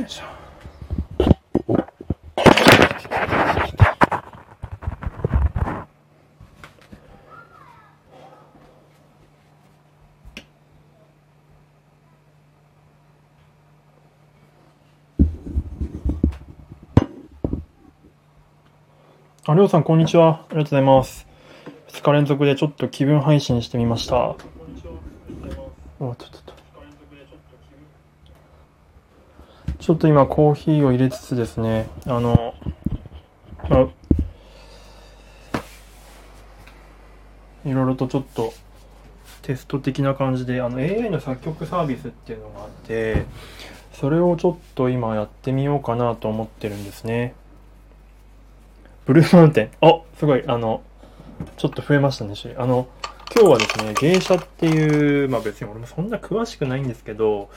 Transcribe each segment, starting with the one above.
いしょ。あ、りょうさん、こんにちは。ありがとうございます。2日連続でちょっと気分配信してみました。おちょっとちょっと今コーヒーを入れつつですね、あの、まあ、いろいろとちょっとテスト的な感じで、あの AI の作曲サービスっていうのがあって、それをちょっと今やってみようかなと思ってるんですね。ブルーマウンテン。あ、すごい、あの、ちょっと増えましたね、種類あの、今日はですね、芸者っていう、まあ別に俺もそんな詳しくないんですけど、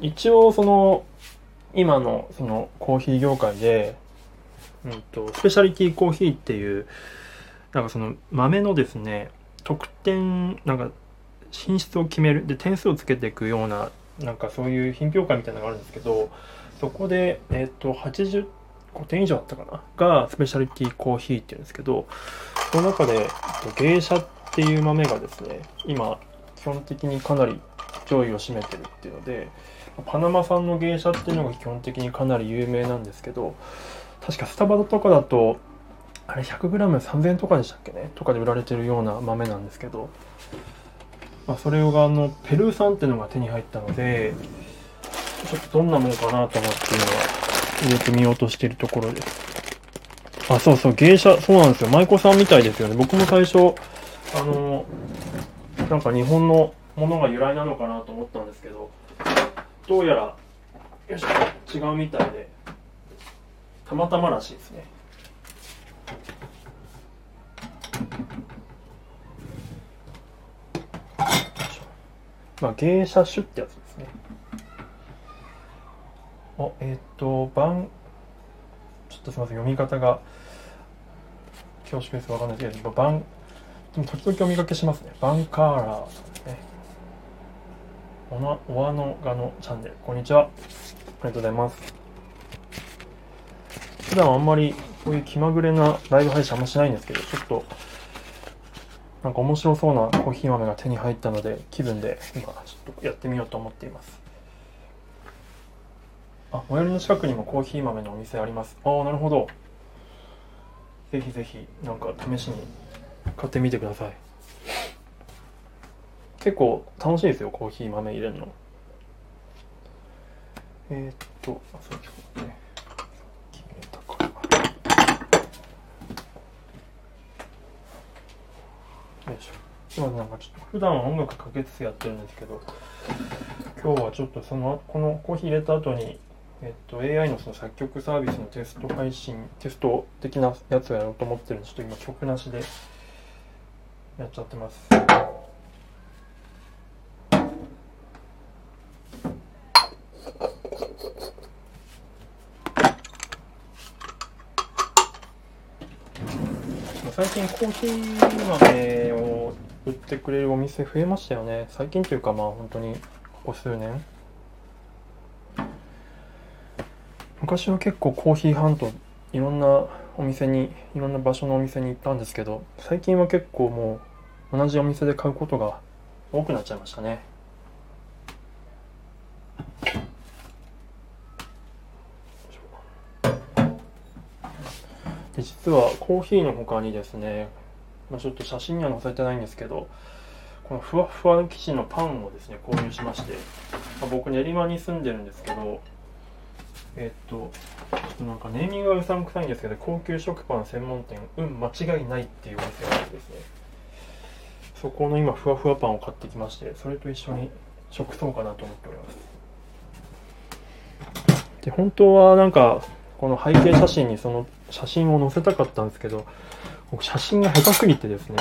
一応その、今のそのコーヒー業界で、うんと、スペシャリティコーヒーっていう、なんかその豆のですね、得点、なんか品質を決める、で点数をつけていくような、なんかそういう品評会みたいなのがあるんですけど、そこで、えっ、と、85点以上あったかながスペシャリティコーヒーっていうんですけどその中でえっと芸者っていう豆がですね今基本的にかなり上位を占めてるっていうのでパナマ産の芸者っていうのが基本的にかなり有名なんですけど確かスタバとかだとあれ 100g3000 円とかでしたっけね？とかで売られてるような豆なんですけど、まあ、それがあのペルー産っていうのが手に入ったのでちょっとどんなものかなと思っていうのは入れてみようとしてるところです。あ、そうそう、芸者、そうなんですよ。舞妓さんみたいですよね。僕も最初、あの、なんか日本のものが由来なのかなと思ったんですけど、どうやら、よいしょ、違うみたいで、たまたまらしいですね。まあ、芸者種ってやつですね。あ、えっ、と、番、ちょっとすみません、読み方が恐縮です。わかんないですけど、バン、でも時々お見かけしますね。バンカーラーですね。おな、おわのがのチャンネル。こんにちは。ありがとうございます。普段あんまりこういう気まぐれなライブ配信あんましないんですけど、ちょっと、なんか面白そうなコーヒー豆が手に入ったので、気分で今、ちょっとやってみようと思っています。あ、最寄りの近くにもコーヒー豆のお店あります。ああ、なるほど。ぜひぜひ、なんか試しに買ってみてください。結構楽しいですよ、コーヒー豆入れるの。えー、っと、あ、そうですね。決めたか。よいしょ。今なんかちょっと普段は音楽かけつつやってるんですけど、今日はちょっとその、このコーヒー入れた後に、えっと、AI のその作曲サービスのテスト配信、テスト的なやつをやろうと思ってるんで、ちょっと今曲なしでやっちゃってます。最近コーヒー豆を売ってくれるお店増えましたよね。最近というかまあ本当にここ数年。昔は結構コーヒーハントいろんなお店にいろんな場所のお店に行ったんですけど最近は結構もう同じお店で買うことが多くなっちゃいましたねで実はコーヒーの他にですね、まあ、ちょっと写真には載せてないんですけどこのふわふわの生地のパンをですね購入しまして、まあ、僕練馬に住んでるんですけどえっと、ちょっとなんかネーミングがうさんくさいんですけど、高級食パン専門店、うん、間違いないっていうお店があってですね、そこの今、ふわふわパンを買ってきまして、それと一緒に食そうかなと思っております。で、本当はなんか、この背景写真にその写真を載せたかったんですけど、写真が下手すぎてですね、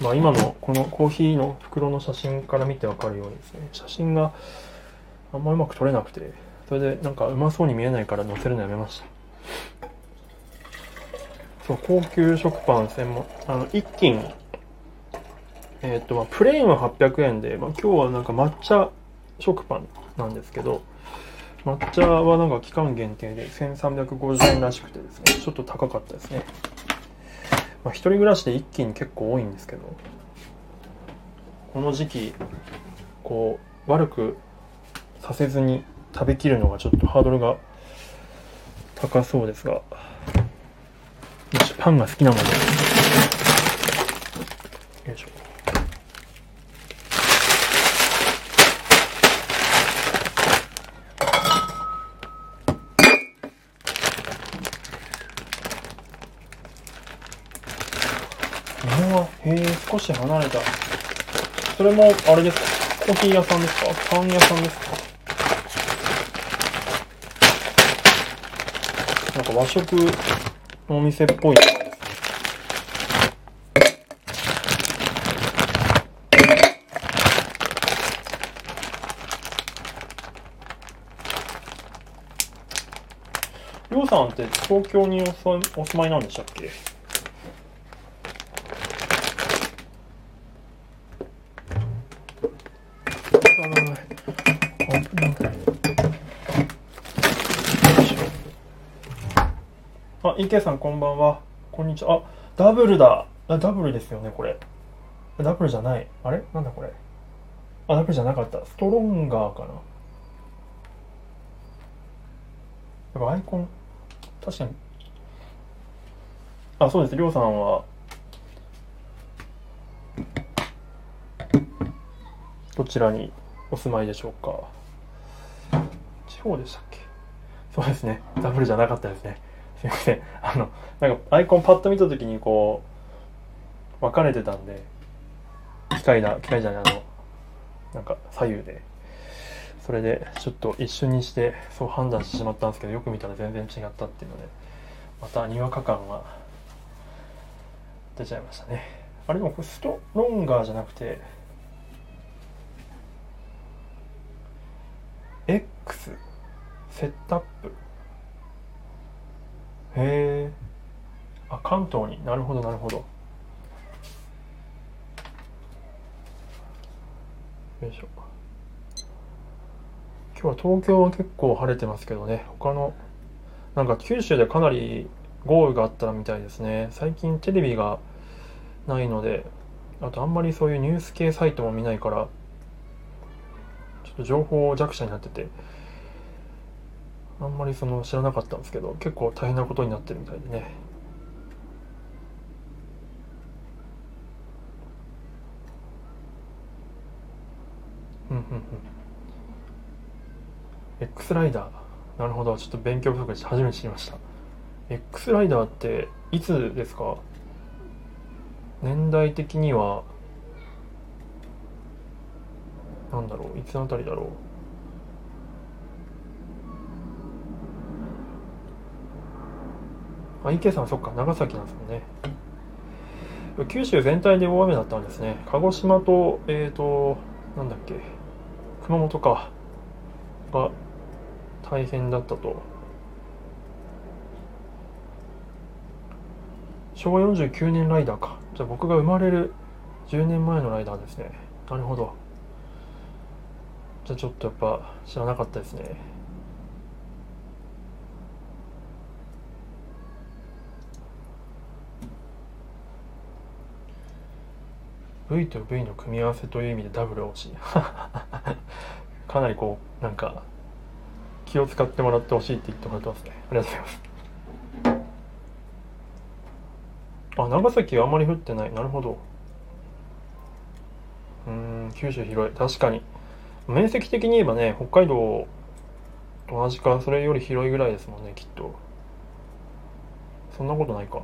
まあ今のこのコーヒーの袋の写真から見てわかるようにですね、写真があんまうまく撮れなくて、それでなんかうまそうに見えないから載せるのやめました。そう高級食パン専門あの一斤えっ、とまあプレーンは800円で、まあ、今日はなんか抹茶食パンなんですけど抹茶はなんか期間限定で1350円らしくてですねちょっと高かったですね。まあ、一人暮らしで一気に結構多いんですけどこの時期こう悪くさせずに食べきるのがちょっとハードルが高そうですがパンが好きなものよいしょ。あへえ少し離れた。それもあれですか？コーヒー屋さんですか？パン屋さんですか？なんか和食のお店っぽい。ですかりょうさんって東京にお住まいなんでしたっけ？池さんこんばんは。こんにちは。あ、ダブルだ。ダブルですよね、これ。ダブルじゃない。あれ？なんだこれ？あ、ダブルじゃなかった。ストロンガーかな。なんかアイコン、確かに。あ、そうです。りょうさんは、どちらにお住まいでしょうか？地方でしたっけ？そうですね。ダブルじゃなかったですね。すいません。あのなんかアイコンパッと見た時にこう分かれてたんで機械だ機械じゃないあのなんか左右で。それでちょっと一瞬にしてそう判断してしまったんですけどよく見たら全然違ったっていうのでまたにわか感が出ちゃいましたね。あれでもこれストロンガーじゃなくて X セットアップ？へえあ関東に。なるほどなるほど。よいしょ。今日は東京は結構晴れてますけどね。他のなんか九州でかなり豪雨があったみたいですね。最近テレビがないのであとあんまりそういうニュース系サイトも見ないからちょっと情報弱者になってて。あんまりその知らなかったんですけど結構大変なことになってるみたいでね。うんうんうん。X ライダー。なるほど。ちょっと勉強不足して初めて知りました。X ライダーっていつですか？年代的にはなんだろう。いつあたりだろう。あ、池さん、そっか、長崎なんですもんね。九州全体で大雨だったんですね。鹿児島と、えっ、ー、と、なんだっけ、熊本か、が大変だったと。昭和49年ライダーか。じゃあ僕が生まれる10年前のライダーですね。なるほど。じゃあちょっとやっぱ知らなかったですね。V と V の組み合わせという意味でダブル欲しいかなりこうなんか気を使ってもらってほしいって言ってもらってますね。ありがとうございます。あ長崎はあんまり降ってない。なるほど。うん九州広い。確かに。面積的に言えばね北海道同じか。それより広いぐらいですもんねきっと。そんなことないか。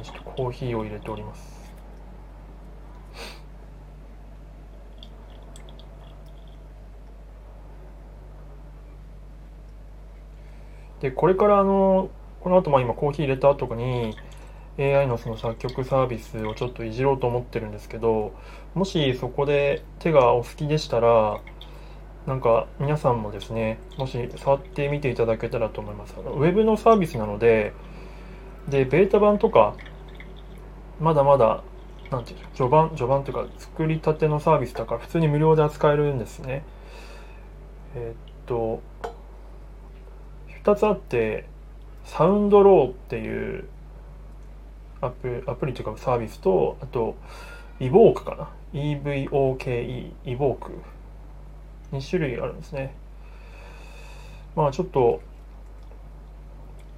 今ちょっとコーヒーを入れております。でこれからあのこの後まあ今コーヒー入れた後に AI のその作曲サービスをちょっといじろうと思ってるんですけどもしそこで手がお好きでしたらなんか皆さんもですねもし触ってみていただけたらと思います。ウェブのサービスなのででベータ版とかまだまだなんていうの序盤序盤というか作りたてのサービスだから普通に無料で扱えるんですね。えーっと2つあってサウンドローっていうアプアプリというかサービスとあとイボークかな。EVOKE イボーク。2種類あるんですね。まあちょっと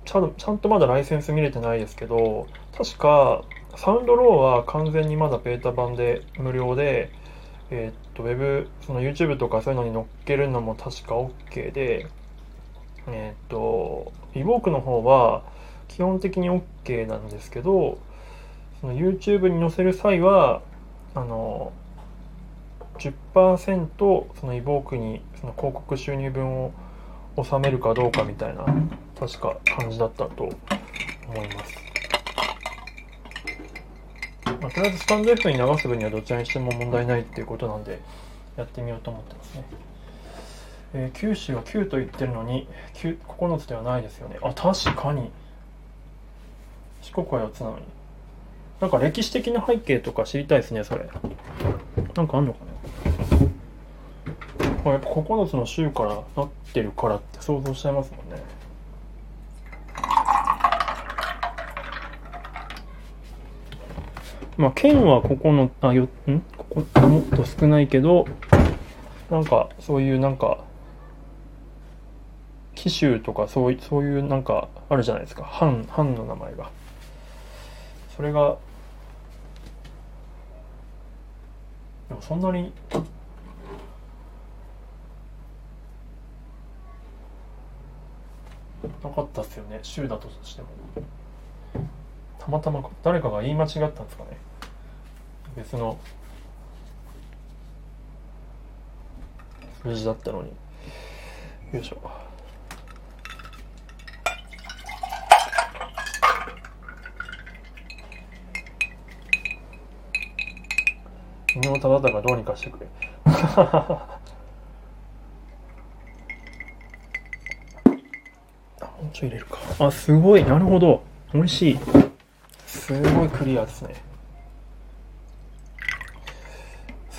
ちゃんちゃんとまだライセンス見れてないですけど確かサウンドローは完全にまだベータ版で無料でえーっとウェブその YouTube とかそういうのに載っけるのも確か OK でえーっとイボークの方は基本的に OK なんですけどその YouTube に載せる際はあの10%そのイボークにその広告収入分を収めるかどうかみたいな確か感じだったと思います、まあ、とりあえずスタンド F に流す分にはどちらにしても問題ないっていうことなんでやってみようと思ってますね。えー九州は9と言ってるのに9つではないですよね。あ確かに。四国は4つなのに。なんか歴史的な背景とか知りたいですねそれ。なんかあんのかな。これやっぱ9つの州からなってるからって想像しちゃいますもんね。まあ県は9あよん？ここもっと少ないけどなんかそういうなんか紀州とかそういそういうなんかあるじゃないですか。藩藩の名前が。それがでもそんなになかったっすよね。州だとしても。たまたま誰かが言い間違ったんですかね。別の数字だったのに。よいしょ。伊能忠敬がどうにかしてくれ。あもうちょい入れるか。あすごい。なるほど。美味しい。すごいクリアですね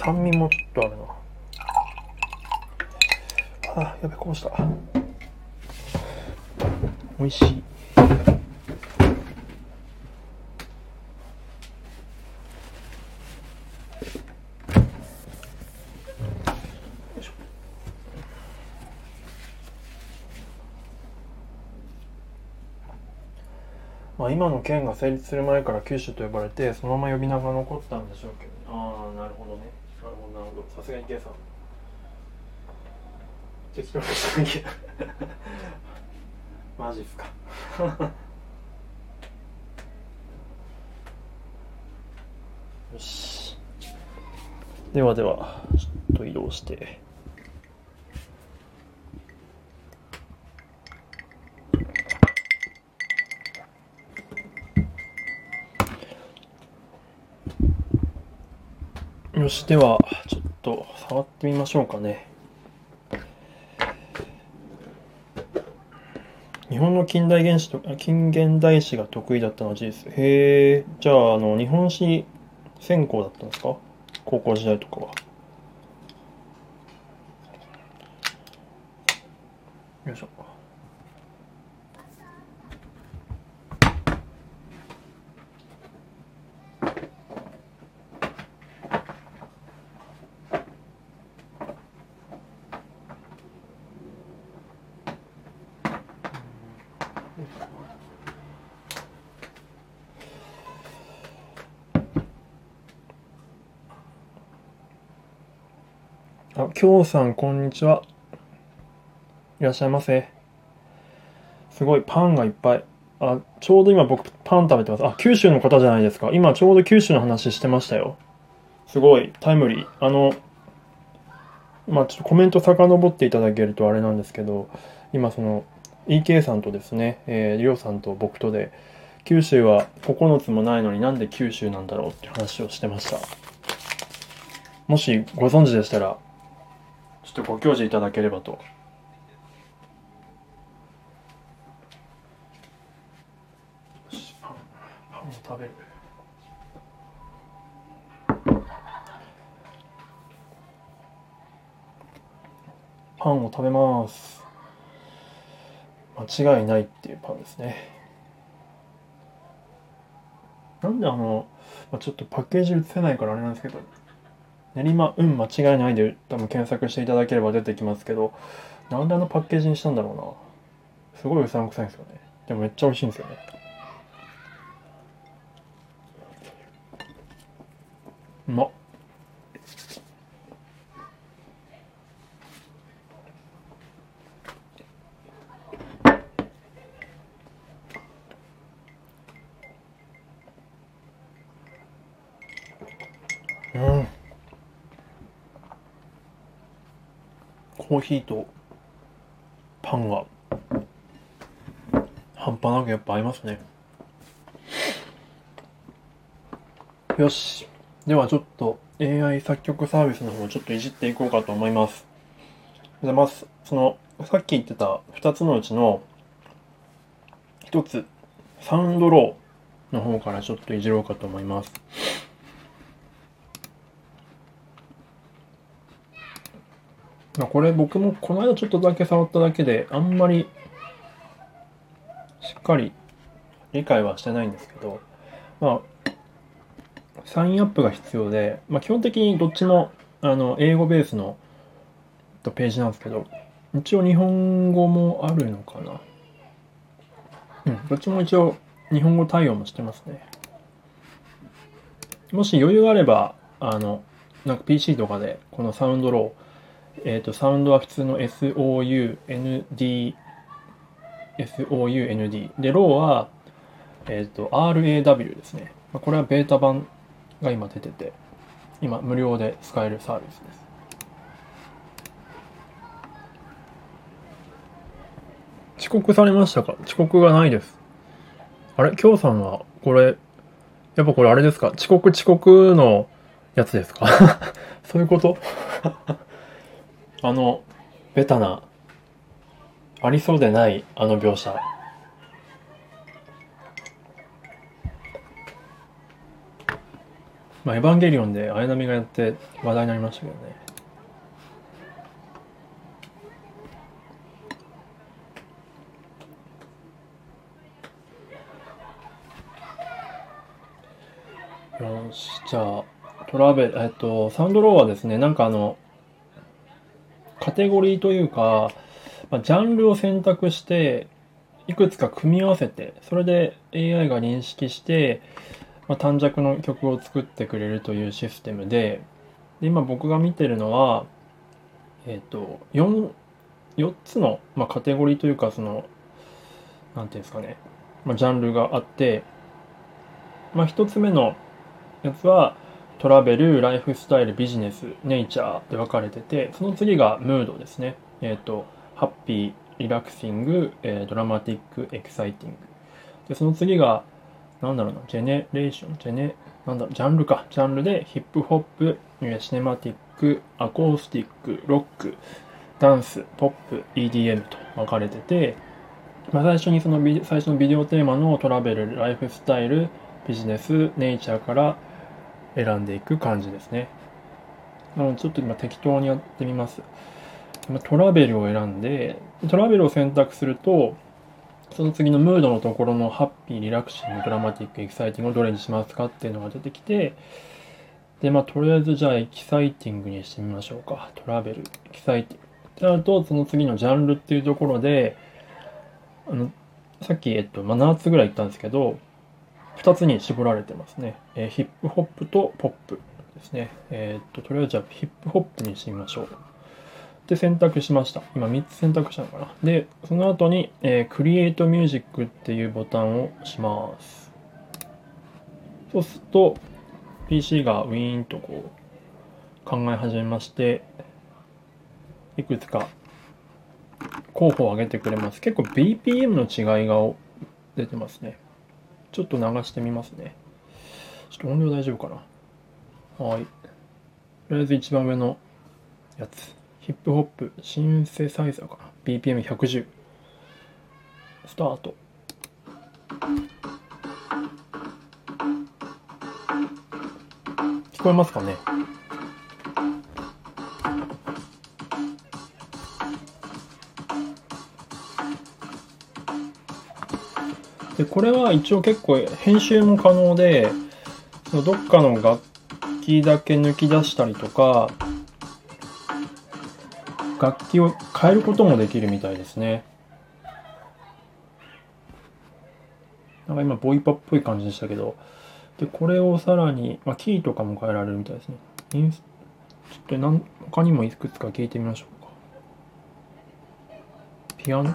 酸味もっとあるな。あやべこぼした。美味しい。まあ、今の県が成立する前から九州と呼ばれてそのまま呼び名が残ったんでしょうけどああなるほどね。さすがに計算。適当にしなきゃマジっすか。よし。ではではちょっと移動して。よしではと触ってみましょうかね。日本の近代原史と近現代史が得意だったのは事実。へえじゃああの日本史専攻だったんですか？高校時代とかは。よいしょあ、きょうさん、こんにちは。いらっしゃいませ。すごい、パンがいっぱい。あ、ちょうど今僕、パン食べてます。あ、九州の方じゃないですか。今、ちょうど九州の話してましたよ。すごい、タイムリー。あの、まあ、ちょっとコメント遡っていただけるとあれなんですけど、今、その、EK さんとですね、えー、りょうさんと僕とで、九州は9つもないのになんで九州なんだろうって話をしてました。もしご存知でしたら、ちょっとご教示いただければと。パンパンを食べる。パンを食べます。間違いないっていうパンですね。なんであの、まあ、ちょっとパッケージ映せないからあれなんですけど、練馬うん間違いないで多分検索していただければ出てきますけどなんであのパッケージにしたんだろうな。すごいうさんくさいんですよね。でもめっちゃ美味しいんですよね。うまっ。コーヒーとパンが半端なくやっぱ合いますね。よし。ではちょっと AI 作曲サービスの方をちょっといじっていこうかと思います。でまずそのさっき言ってた2つのうちの1つサウンドローの方からちょっといじろうかと思いますまあ、これ僕もこの間ちょっとだけ触っただけであんまりしっかり理解はしてないんですけど、まあ、サインアップが必要で、まあ、基本的にどっちもあの英語ベースのページなんですけど一応日本語もあるのかな。うんどっちも一応日本語対応もしてますね。もし余裕があればあのなんか PC とかでこのサウンドローえっ、ー、と、サウンドは普通の SOUND、SOUND。で、ローは、えっ、ー、と、RAW ですね。これはベータ版が今出てて、今無料で使えるサービスです。遅刻されましたか？遅刻がないです。あれ？京さんは、これ、やっぱこれあれですか？遅刻遅刻のやつですか？そういうこと？あの、ベタな、ありそうでないあの描写。まあ、エヴァンゲリオンで綾波がやって話題になりましたけどね。よし、じゃあ、トラベル、えっと、サウンドローはですね、なんかあの、カテゴリーというか、まあ、ジャンルを選択して、いくつか組み合わせて、それで AI が認識して、まあ、短尺の曲を作ってくれるというシステムで、で今僕が見てるのは、えっ、ー、と、4、4つの、まあ、カテゴリーというか、その、なんていうんですかね、まあ、ジャンルがあって、まあ、1つ目のやつは、トラベル、ライフスタイル、ビジネス、ネイチャーで分かれてて、その次がムードですね。えっ、ー、と、ハッピー、リラクシング、えー、ドラマティック、エキサイティング。で、その次が、なんだろうな、ジェネレーション、ジェネ、なんだ、ジャンルか。ジャンルでヒップホップ、シネマティック、アコースティック、ロック、ダンス、ポップ、EDM と分かれてて、まあ、最初にその最初のビデオテーマのトラベル、ライフスタイル、ビジネス、ネイチャーから選んでいく感じですね。なのでちょっと今適当にやってみます。トラベルを選んで、トラベルを選択すると、その次のムードのところのハッピー、 relaxing、ドラマティック、エキサイティングをどれにしますかっていうのが出てきて、で、まあ、とりあえずじゃあエキサイティングにしてみましょうか。トラベル、エキサイティング。ってなると、その次のジャンルっていうところで、あの、さっき、えっと、まあ、7つぐらい言ったんですけど、2つに絞られてますね。えー、ヒップホップとポップですね。えー、っと、とりあえずじゃあヒップホップにしてみましょう。で、選択しました。今3つ選択したのかな。で、その後に、えー、Create Music っていうボタンをします。そうすると、PC がウィーンとこう考え始めまして、いくつか候補を上げてくれます。結構 BPM の違いが出てますね。ちょっと流してみますね。ちょっと音量大丈夫かなはい。とりあえず一番上のやつ。ヒップホップ、シンセサイザーかな ?BPM110。スタート。聞こえますかね？で、これは一応結構編集も可能で、どっかの楽器だけ抜き出したりとか、楽器を変えることもできるみたいですね。なんか今、ボイパっぽい感じでしたけど、で、これをさらに、まあ、キーとかも変えられるみたいですね。インスちょっとなん他にもいくつか聞いてみましょうか。ピアノ？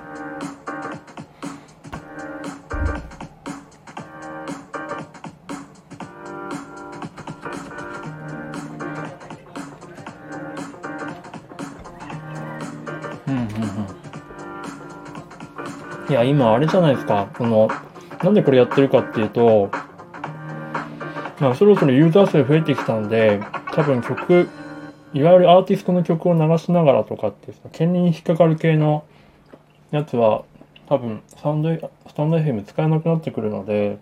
や、今あれじゃないですか。この、なんでこれやってるかっていうと、まあ、そろそろユーザー数増えてきたんで、多分曲、いわゆるアーティストの曲を流しながらとかってさ、権利に引っかかる系のやつは、多分、スタンド、スタンド FM 使えなくなってくるので、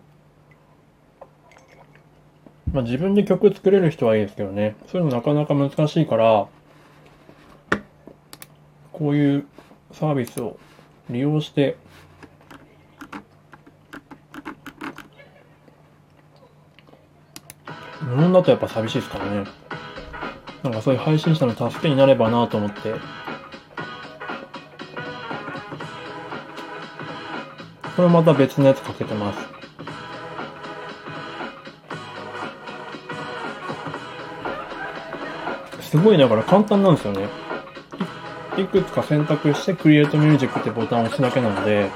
まあ自分で曲作れる人はいいですけどね、そういうのなかなか難しいから、こういうサービスを利用して、無音だとやっぱ寂しいですからね。なんかそういう配信者の助けになればなと思って。これまた別のやつかけてます。すごいだから簡単なんですよね。いいくつか選択して Create Music ってボタンを押すだけなので、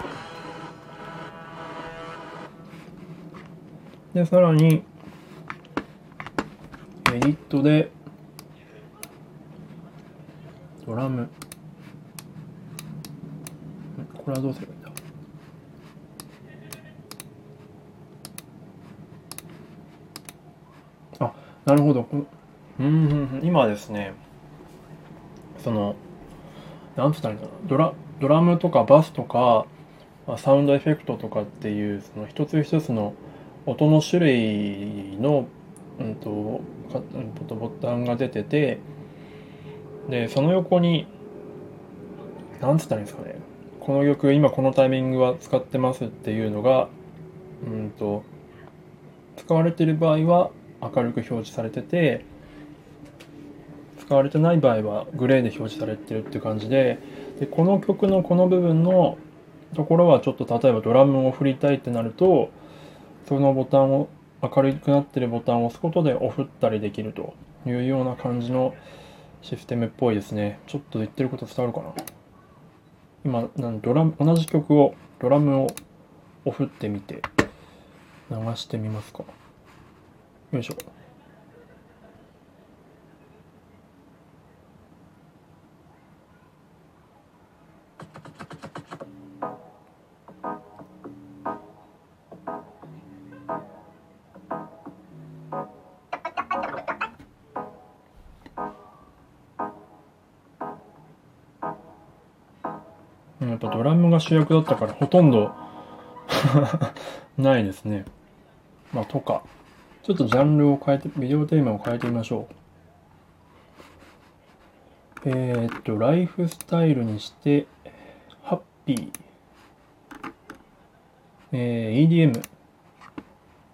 で、さらに、エディットで、ドラム。これはどうすればいいんだ？あ、なるほど。うんうん、今ですね、その、なんつったらいいんだろうドラ、ドラムとかバスとか、サウンドエフェクトとかっていう、その一つ一つの音の種類の、うんと、とボタンが出てて、で、その横に、なんつったらいいんですかね、この曲、今このタイミングは使ってますっていうのが、うんと、使われてる場合は明るく表示されてて、使われてない場合はグレーで表示されてるって感じででこの曲のこの部分のところはちょっと例えばドラムを振りたいってなるとそのボタンを明るくなってるボタンを押すことでオフったりできるというような感じのシステムっぽいですね。ちょっと言ってること伝わるかな。今なんドラム同じ曲をドラムをオフってみて流してみますか。よいしょ。主役だったからほとんど ないですね。まあ、とか。ちょっとジャンルを変えて、ビデオテーマを変えてみましょう。えー、っと、ライフスタイルにして、ハッピー。えー、EDM。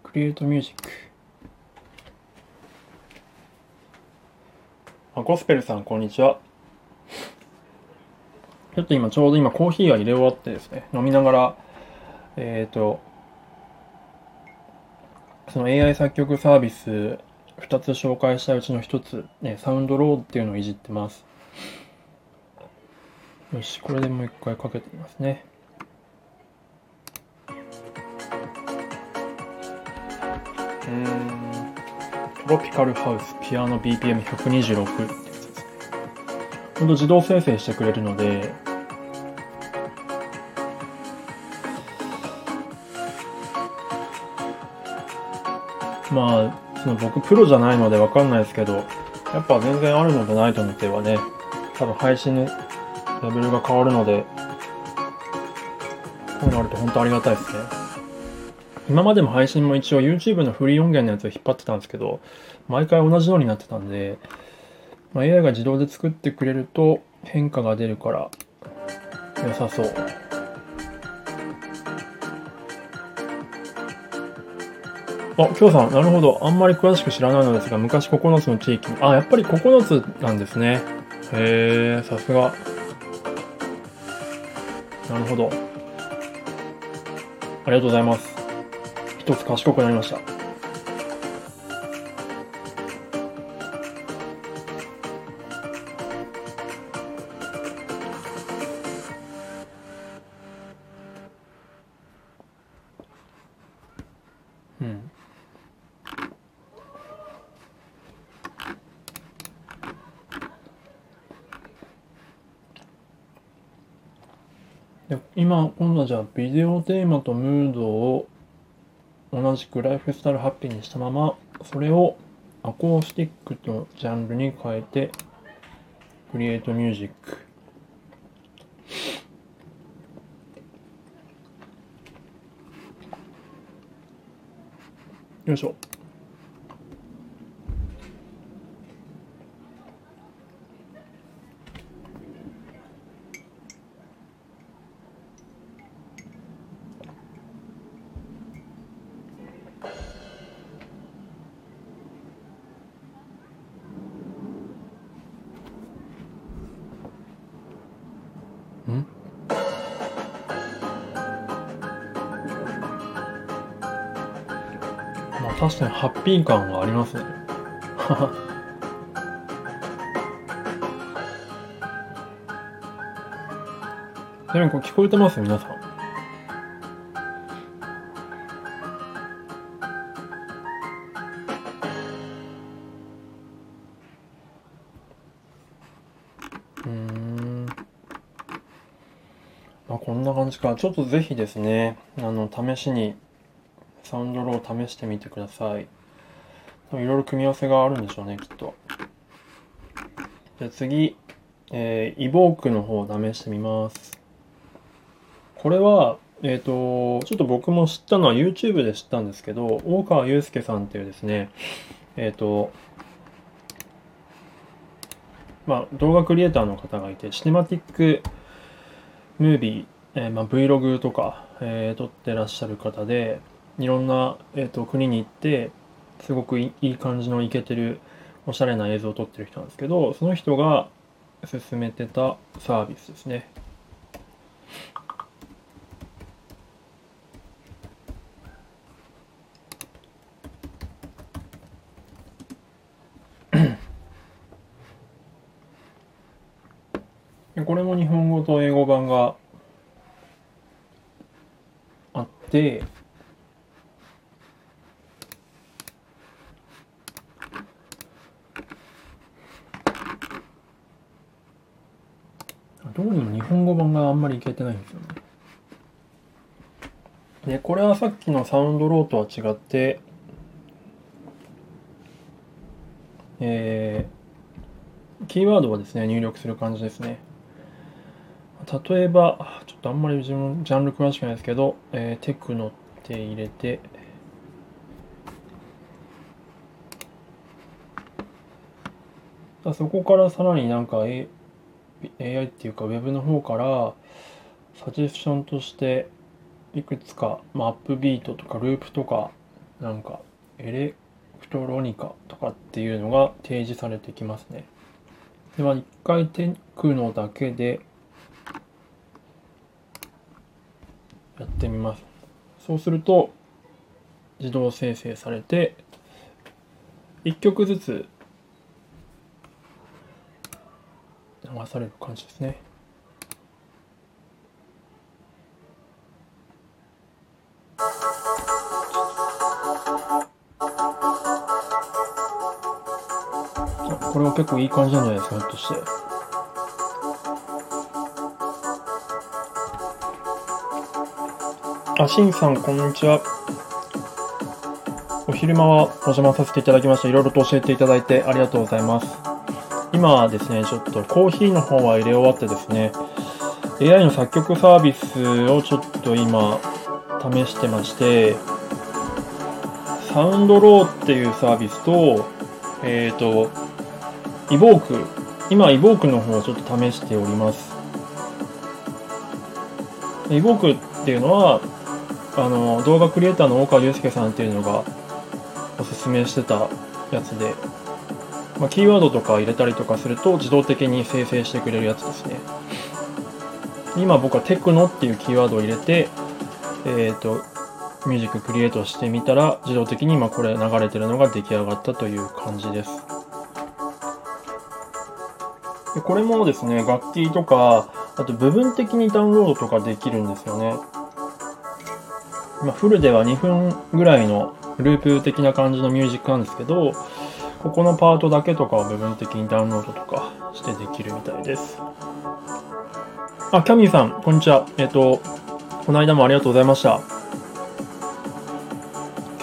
クリエイトミュージック。あ、ゴスペルさん、こんにちは。ちょっと今、ちょうど今、コーヒーが入れ終わってですね、飲みながら、えっ、と、その AI 作曲サービス2つ紹介したうちの1つ、ね、サウンドロードっていうのをいじってます。よし、これでもう一回かけてみますね。うん、トロピカルハウスピアノ BPM126 ってやつですね。ほんと自動生成してくれるので、まあ、その僕プロじゃないのでわかんないですけど、やっぱ全然あるのとないとのではね、多分配信のレベルが変わるので、こういうのあると本当ありがたいですね。今までも配信も一応 YouTube のフリー音源のやつを引っ張ってたんですけど、毎回同じようになってたんで、まあ、AI が自動で作ってくれると変化が出るから良さそう。あ、きょうさん、なるほど。あんまり詳しく知らないのですが、昔9つの地域あ、やっぱり9つなんですね。へえ、さすが。なるほど。ありがとうございます。一つ賢くなりました。今、今度はじゃあビデオテーマとムードを同じくライフスタイルハッピーにしたまま、それをアコースティックのジャンルに変えて、クリエイトミュージック。よいしょ。確かにハッピー感はありますね。ちなみにこれ聞こえてます皆さん。うん。まあこんな感じか。ちょっとぜひですね、あの、試しにサウンドロー試してみてください。いろいろ組み合わせがあるんでしょうね、きっと。じゃあ次、えー、イボークの方を試してみます。これは、えっ、ー、と、ちょっと僕も知ったのは YouTube で知ったんですけど、大川祐介さんっていうですね、えっ、ー、と、まあ、動画クリエイターの方がいて、シネマティックムービー、えー、まあ、Vlog とか、えー、撮ってらっしゃる方で、いろんな、えーと、国に行ってすごくいい感じのイケてるおしゃれな映像を撮ってる人なんですけどその人が進めてたサービスですね。これも日本語と英語版があってどうにも日本語版があんまりいけてないんですよね。で、これはさっきのサウンドローとは違って、えー、キーワードをですね、入力する感じですね。例えば、ちょっとあんまり自分、ジャンル詳しくないですけど、えー、テクノって入れて、そこからさらになんか、え AI っていうか Web の方からサジェスションとしていくつか、まあ、アップビートとかループとかなんかエレクトロニカとかっていうのが提示されてきますね。では一回テクノだけでやってみます。そうすると自動生成されて1曲ずつ流される感じですね。これは結構いい感じなんじゃないですか、ひょっとして。あ、しんさん、こんにちは。お昼間はお邪魔させていただきました。いろいろと教えていただいてありがとうございます。今はですね、ちょっとコーヒーの方は入れ終わってですね、AI の作曲サービスをちょっと今試してまして、サウンドローっていうサービスと、えっ、ー、と、イボーク、今イボークの方をちょっと試しております。イボークっていうのは、あの、動画クリエイターの大川祐介さんっていうのがおすすめしてたやつで、まあ、キーワードとか入れたりとかすると自動的に生成してくれるやつですね。今僕はテクノっていうキーワードを入れて、えっ、ー、と、ミュージッククリエイトしてみたら自動的に今これ流れてるのが出来上がったという感じです。でこれもですね、楽器とか、あと部分的にダウンロードとかできるんですよね。まあ、フルでは2分ぐらいのループ的な感じのミュージックなんですけど、ここのパートだけとかを部分的にダウンロードとかしてできるみたいです。あ、キャミーさん、こんにちは。えっ、と、この間もありがとうございました。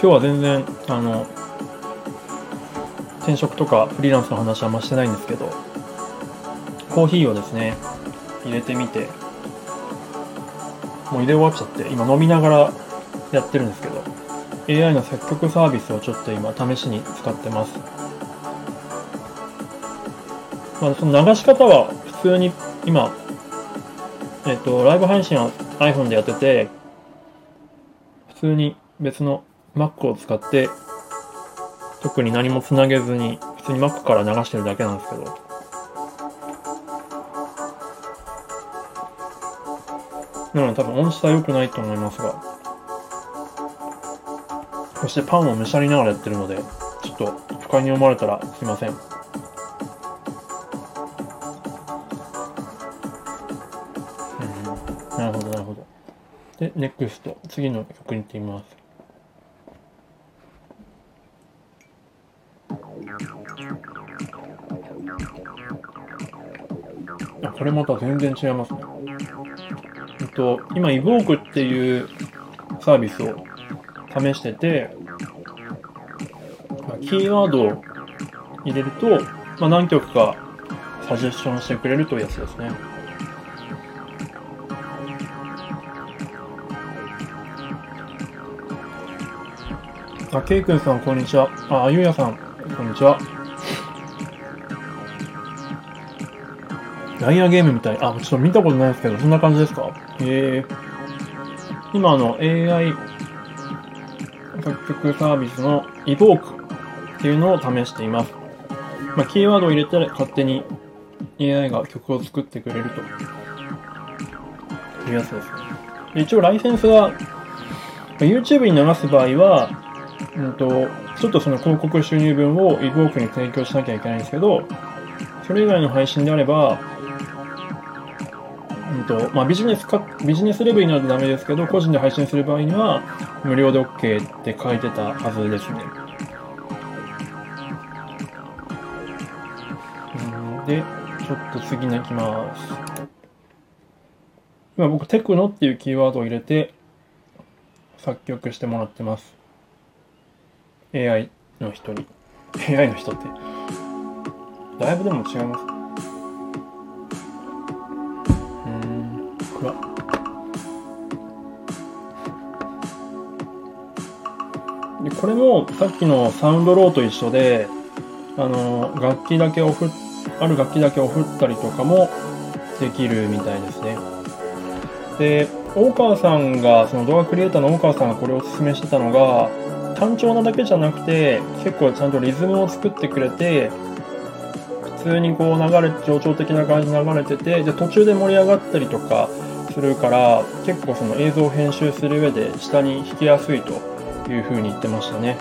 今日は全然、あの、転職とかフリーランスの話はあんましてないんですけど、コーヒーをですね、入れてみて、もう入れ終わっちゃって、今飲みながらやってるんですけど、AI の作曲サービスをちょっと今試しに使ってます。まあ、その流し方は普通に今、えっ、と、ライブ配信は iPhone でやってて、普通に別の Mac を使って、特に何もつなげずに、普通に Mac から流してるだけなんですけど、なので多分音質は良くないと思いますが、そしてパンをむしゃりながらやってるので、ちょっと不快に思われたらすいません。で、NEXT、次の曲に行ってみます。あ、これまた全然違いますね。えっと、今、イボークっていうサービスを試してて、キーワードを入れると、まあ、何曲かサジェッションしてくれるというやつですね。あ、ケイくんさん、こんにちは。あ、ゆうやさん、こんにちは。ライアーゲームみたい。あ、ちょっと見たことないですけど、そんな感じですか？ええー、今、の、AI 作曲サービスの Evoke っていうのを試しています。まあ、キーワードを入れたら勝手に AI が曲を作ってくれるというやつです。で一応ライセンスは YouTube に流す場合は、うんと、ちょっとその広告収入分を evok に提供しなきゃいけないんですけど、それ以外の配信であれば、うんとまあ、ビジネスかビジネスレベルになるとダメですけど、個人で配信する場合には、無料で OK って書いてたはずですね。うんで、ちょっと次に行きます。今僕、テクノっていうキーワードを入れて、作曲してもらってます。AI の人に。AI の人って。だいぶでも違いますうん暗。でこれもさっきのサウンドローと一緒で、あの、楽器だけを振、ある楽器だけを振ったりとかもできるみたいですね。で、大川さんが、その動画クリエイターの大川さんがこれをおすすめしてたのが、単調なだけじゃなくて、結構ちゃんとリズムを作ってくれて、普通にこう流れ、情緒的な感じで流れてて、で、途中で盛り上がったりとかするから、結構その映像を編集する上で下に弾きやすいというふうに言ってましたね。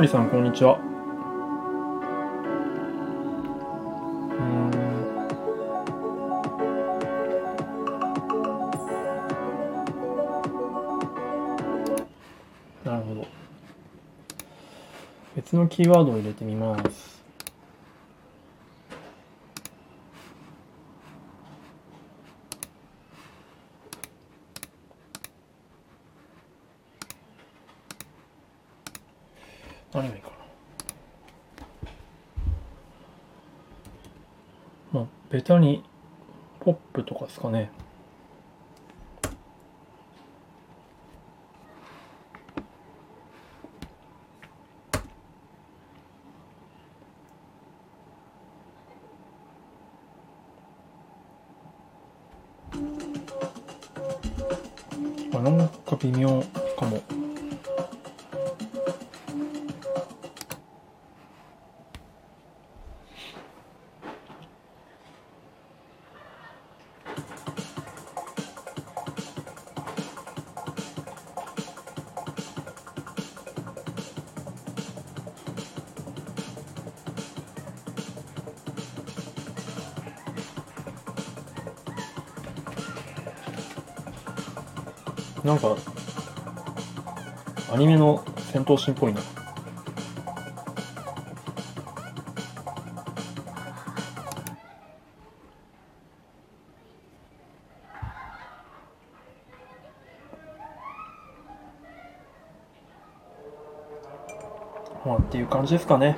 まりさん、こんにちはなるほど。別のキーワードを入れてみます。何がいいかな。下、にポップとかですかね。なんか、アニメの戦闘シーンっぽいな。まあっていう感じですかね。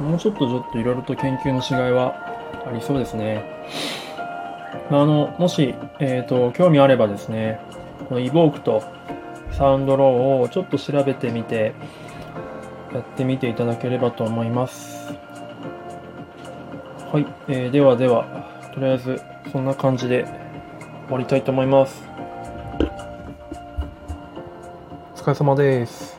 もうちょっとちょっといろいろと研究の違いはありそうですね。あ、あの、もし、えっ、と、興味あればですね、のイボークとサウンドローをちょっと調べてみて、やってみていただければと思います。はい、えーではでは、とりあえずそんな感じで終わりたいと思います。お疲れ様です。